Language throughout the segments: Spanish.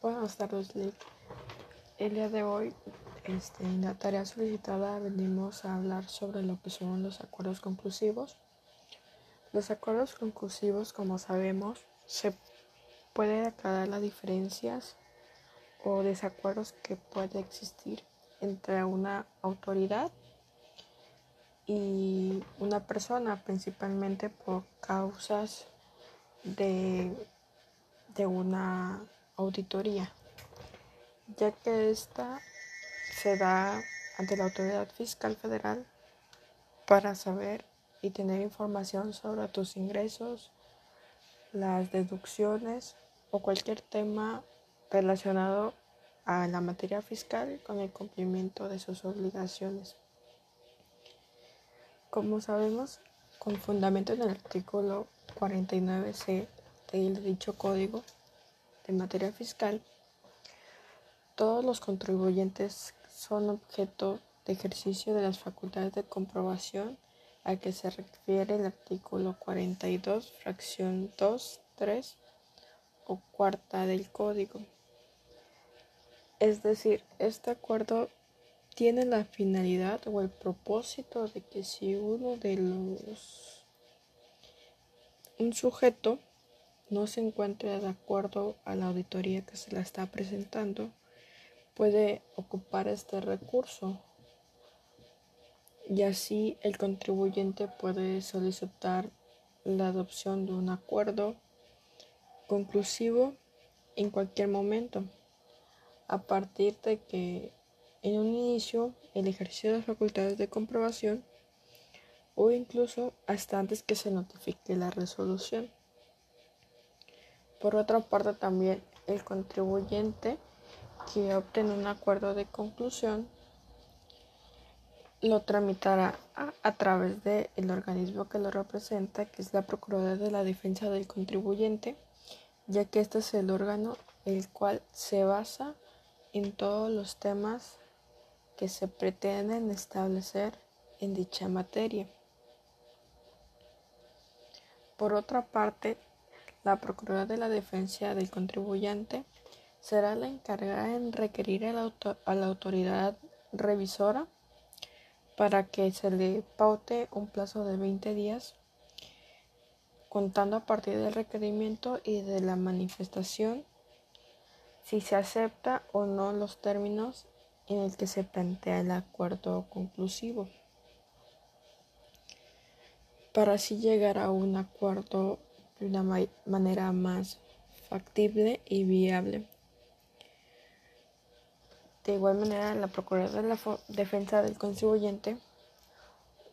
Buenas tardes, Liv. El día de hoy, este, en la tarea solicitada, venimos a hablar sobre lo que son los acuerdos conclusivos. Los acuerdos conclusivos, como sabemos, se puede aclarar las diferencias o desacuerdos que puede existir entre una autoridad y una persona, principalmente por causas de, de una auditoría, ya que esta se da ante la autoridad fiscal federal para saber y tener información sobre tus ingresos, las deducciones o cualquier tema relacionado a la materia fiscal con el cumplimiento de sus obligaciones. Como sabemos, con fundamento en el artículo 49c de dicho código, en materia fiscal, todos los contribuyentes son objeto de ejercicio de las facultades de comprobación a que se refiere el artículo 42, fracción 2, 3 o cuarta del código. Es decir, este acuerdo tiene la finalidad o el propósito de que si uno de los un sujeto no se encuentre de acuerdo a la auditoría que se la está presentando, puede ocupar este recurso y así el contribuyente puede solicitar la adopción de un acuerdo conclusivo en cualquier momento, a partir de que en un inicio el ejercicio de facultades de comprobación o incluso hasta antes que se notifique la resolución. Por otra parte, también el contribuyente que obtiene un acuerdo de conclusión lo tramitará a, través del organismo que lo representa, que es la Procuraduría de la Defensa del Contribuyente, ya que este es el órgano el cual se basa en todos los temas que se pretenden establecer en dicha materia. Por otra parte, la Procuraduría de la Defensa del Contribuyente será la encargada en requerir a la, autoridad revisora para que se le paute un plazo de 20 días contando a partir del requerimiento y de la manifestación si se acepta o no los términos en el que se plantea el acuerdo conclusivo. Para así llegar a un acuerdo de una manera más factible y viable. De igual manera, la Procuraduría de la Defensa del Contribuyente,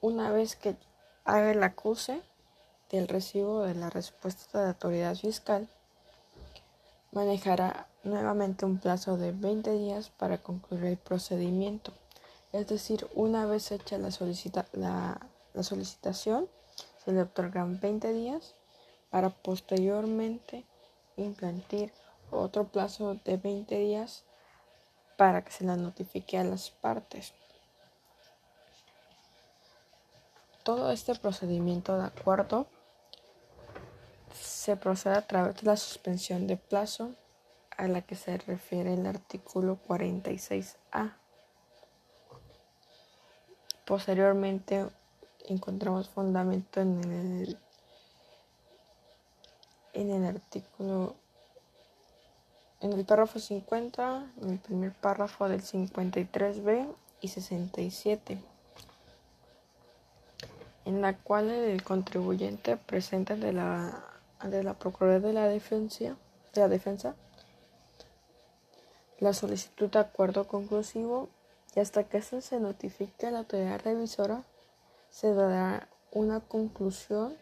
una vez que haga el acuse del recibo de la respuesta de la autoridad fiscal, manejará nuevamente un plazo de 20 días para concluir el procedimiento. Es decir, una vez hecha la, la solicitación, se le otorgan 20 días para posteriormente implantar otro plazo de 20 días para que se la notifique a las partes. Todo este procedimiento de acuerdo se procede a través de la suspensión de plazo a la que se refiere el artículo 46A. Posteriormente encontramos fundamento en el en el artículo, en el párrafo 50, en el primer párrafo del 53b y 67, en la cual el contribuyente presenta de la, de la Procuraduría de la Defensa, de la Defensa la solicitud de acuerdo conclusivo y hasta que se notifique a la autoridad revisora se dará una conclusión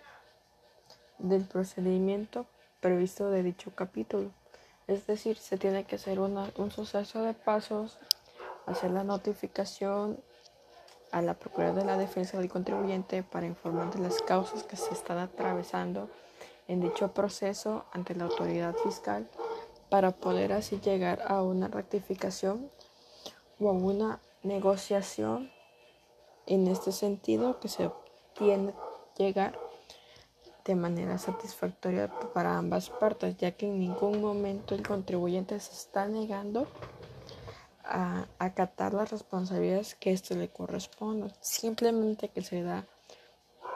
del procedimiento previsto de dicho capítulo. Es decir, se tiene que hacer un suceso de pasos, hacer la notificación a la Procuraduría de la Defensa del Contribuyente para informar de las causas que se están atravesando en dicho proceso ante la autoridad fiscal para poder así llegar a una rectificación o a una negociación en este sentido que se tiene llegar de manera satisfactoria para ambas partes, ya que en ningún momento el contribuyente se está negando a acatar las responsabilidades que esto le corresponde, simplemente que se da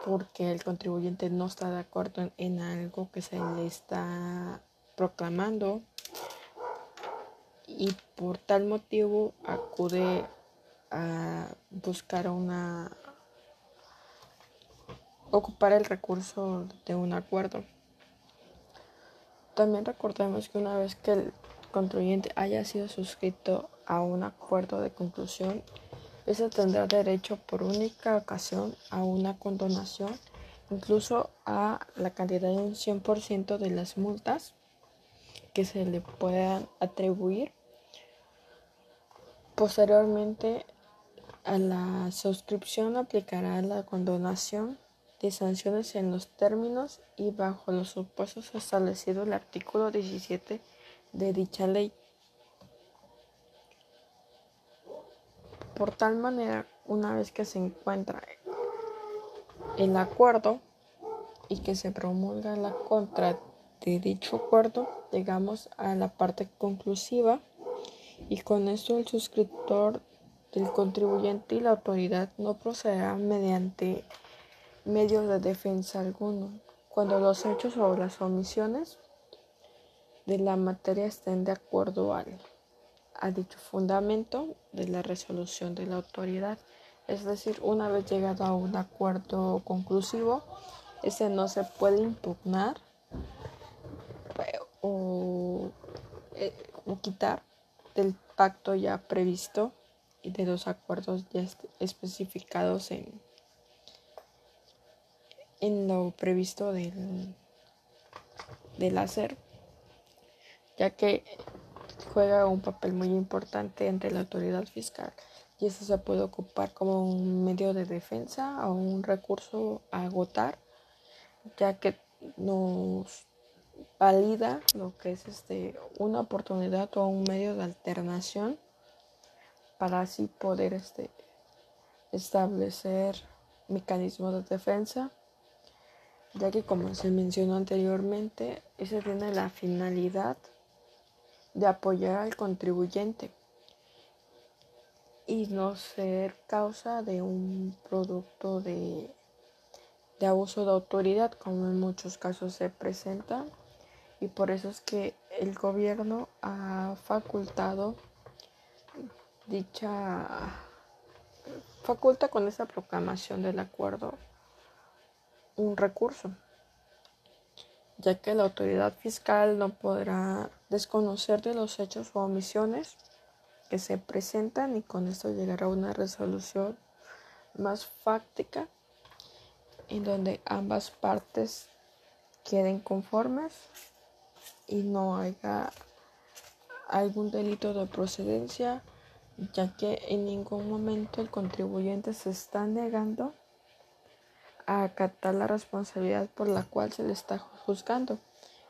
porque el contribuyente no está de acuerdo en, algo que se le está proclamando y por tal motivo acude a buscar una ocupar el recurso de un acuerdo. También recordemos que una vez que el contribuyente haya sido suscrito a un acuerdo de conclusión, ese tendrá derecho por única ocasión a una condonación, incluso a la cantidad de un 100% de las multas que se le puedan atribuir. Posteriormente a la suscripción aplicará la condonación de sanciones en los términos y bajo los supuestos establecidos en el artículo 17 de dicha ley. Por tal manera, una vez que se encuentra el acuerdo y que se promulga la contra de dicho acuerdo, llegamos a la parte conclusiva y con esto el suscriptor del contribuyente y la autoridad no procederán mediante medios de defensa alguno cuando los hechos o las omisiones de la materia estén de acuerdo al dicho fundamento de la resolución de la autoridad. Es decir, una vez llegado a un acuerdo conclusivo, ese no se puede impugnar eh, o, eh, o quitar del pacto ya previsto y de los acuerdos ya especificados en, en lo previsto del, del hacer, ya que juega un papel muy importante entre la autoridad fiscal y eso se puede ocupar como un medio de defensa o un recurso a agotar, ya que nos valida lo que es este una oportunidad o un medio de alternación para así poder este establecer mecanismos de defensa ya que como se mencionó anteriormente ese tiene la finalidad de apoyar al contribuyente y no ser causa de un producto de, de abuso de autoridad como en muchos casos se presenta. Y por eso es que el gobierno ha facultado dicha faculta con esa proclamación del acuerdo un recurso ya que la autoridad fiscal no podrá desconocer de los hechos o omisiones que se presentan y con esto llegará a una resolución más fáctica en donde ambas partes queden conformes y no haya algún delito de procedencia ya que en ningún momento el contribuyente se está negando a acatar la responsabilidad por la cual se le está juzgando.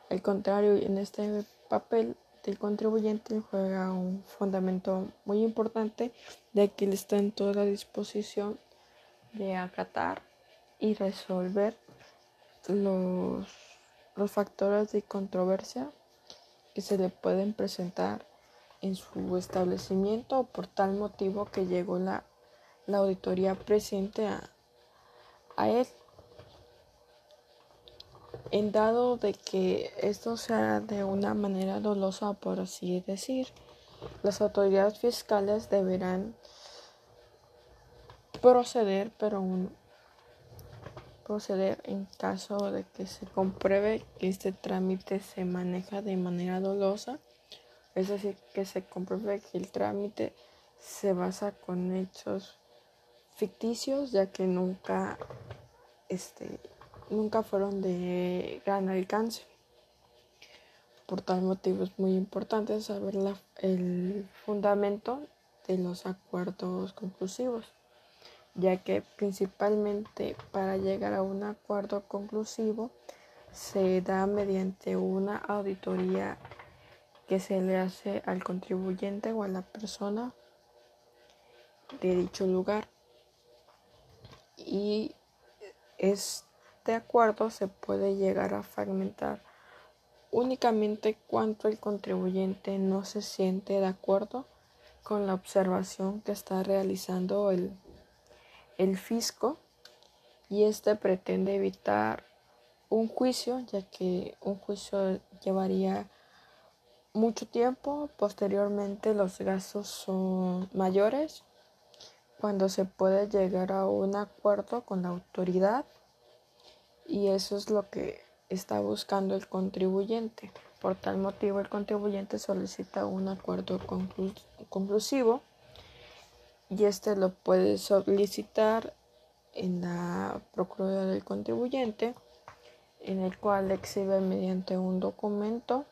Al contrario, en este papel del contribuyente juega un fundamento muy importante de que él está en toda la disposición de acatar y resolver los, los factores de controversia que se le pueden presentar en su establecimiento por tal motivo que llegó la, la auditoría presente a, a él. En dado de que esto sea de una manera dolosa, por así decir, las autoridades fiscales deberán proceder, pero proceder en caso de que se compruebe que este trámite se maneja de manera dolosa, es decir, que se compruebe que el trámite se basa con hechos ficticios, ya que nunca, este, nunca fueron de gran alcance. Por tal motivo es muy importante saber el fundamento de los acuerdos conclusivos, ya que principalmente para llegar a un acuerdo conclusivo se da mediante una auditoría que se le hace al contribuyente o a la persona de dicho lugar y este acuerdo se puede llegar a fragmentar únicamente cuando el contribuyente no se siente de acuerdo con la observación que está realizando el, el fisco y este pretende evitar un juicio ya que un juicio llevaría mucho tiempo. Posteriormente los gastos son mayores cuando se puede llegar a un acuerdo con la autoridad y eso es lo que está buscando el contribuyente. Por tal motivo, el contribuyente solicita un acuerdo conclusivo y este lo puede solicitar en la Procuraduría del Contribuyente, en el cual exhibe mediante un documento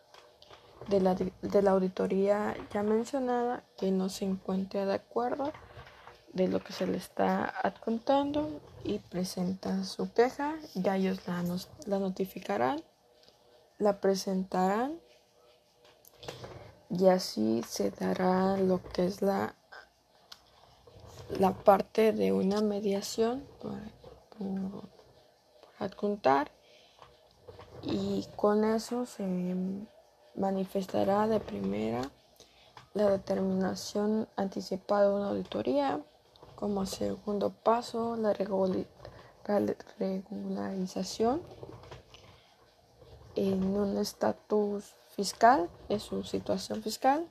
de la, de la auditoría ya mencionada que no se encuentre de acuerdo de lo que se le está adjuntando y presenta su queja, ya ellos la, la notificarán, la presentarán y así se dará lo que es la, la parte de una mediación por, por adjuntar. Y con eso se manifestará de primera la determinación anticipada de una auditoría como segundo paso, la regularización en un estatus fiscal, en su situación fiscal.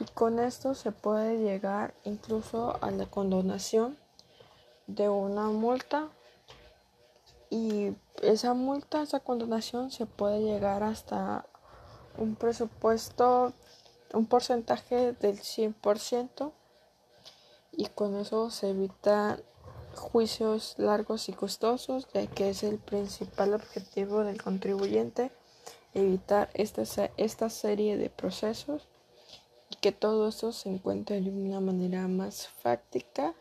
Y con esto se puede llegar incluso a la condonación de una multa. Y esa multa, esa condonación se puede llegar hasta un presupuesto, un porcentaje del 100% y con eso se evitan juicios largos y costosos, ya que es el principal objetivo del contribuyente evitar esta, esta serie de procesos y que todo esto se encuentre de una manera más fáctica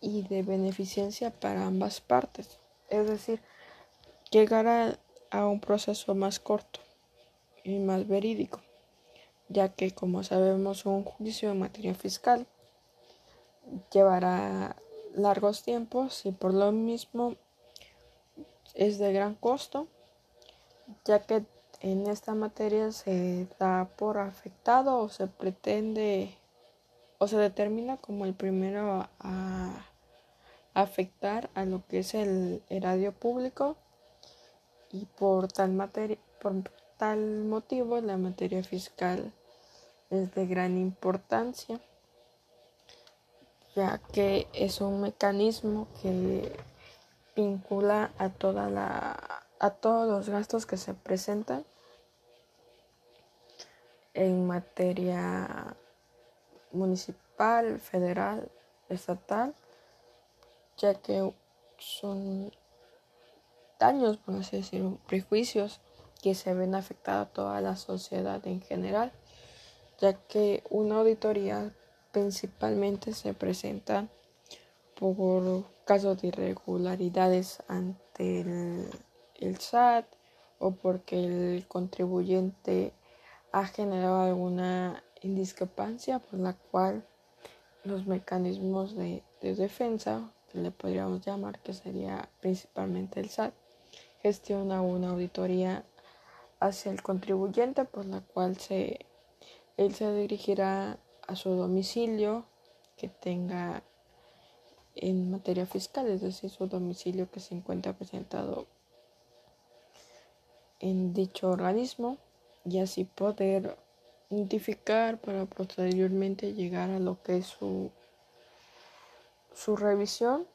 y de beneficencia para ambas partes, es decir, llegar a, a un proceso más corto y más verídico, ya que como sabemos un juicio en materia fiscal llevará largos tiempos y por lo mismo es de gran costo, ya que en esta materia se da por afectado o se pretende o se determina como el primero a afectar a lo que es el erario público y por tal materia por tal motivo la materia fiscal es de gran importancia ya que es un mecanismo que vincula a toda la a todos los gastos que se presentan en materia municipal, federal, estatal, ya que son daños, por así decirlo, prejuicios que se ven afectados a toda la sociedad en general, ya que una auditoría principalmente se presentan por casos de irregularidades ante el, SAT o porque el contribuyente ha generado alguna indiscrepancia por la cual los mecanismos de, de, defensa, que le podríamos llamar, que sería principalmente el SAT, gestiona una auditoría hacia el contribuyente por la cual se, él se dirigirá a su domicilio que tenga en materia fiscal, es decir, su domicilio que se encuentra presentado en dicho organismo y así poder identificar para posteriormente llegar a lo que es su, su revisión,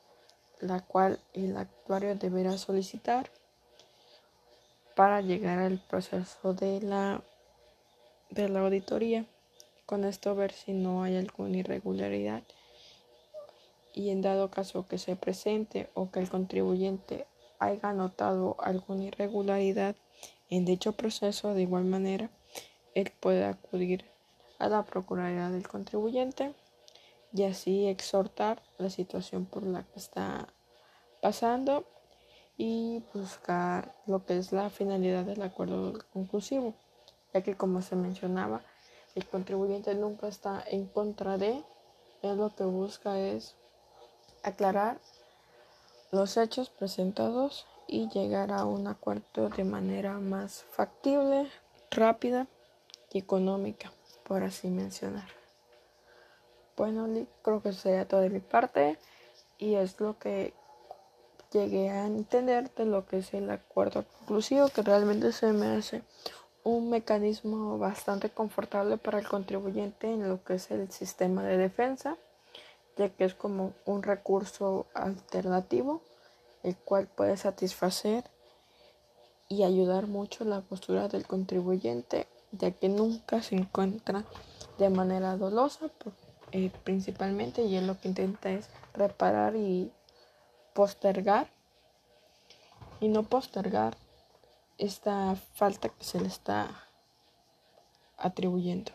la cual el actuario deberá solicitar para llegar al proceso de la, de la auditoría. Con esto ver si no hay alguna irregularidad y en dado caso que se presente o que el contribuyente haya notado alguna irregularidad en dicho proceso, de igual manera, él puede acudir a la Procuraduría del contribuyente y así exhortar la situación por la que está pasando y buscar lo que es la finalidad del acuerdo conclusivo, ya que como se mencionaba, el contribuyente nunca está en contra de, él lo que busca es aclarar los hechos presentados y llegar a un acuerdo de manera más factible, rápida y económica, por así mencionar. Bueno, creo que sería todo de mi parte y es lo que llegué a entender de lo que es el acuerdo conclusivo, que realmente se me hace un mecanismo bastante confortable para el contribuyente en lo que es el sistema de defensa, ya que es como un recurso alternativo, el cual puede satisfacer y ayudar mucho la postura del contribuyente, ya que nunca se encuentra de manera dolosa, eh, principalmente, y él lo que intenta es reparar y postergar, y no postergar esta falta que se le está atribuyendo.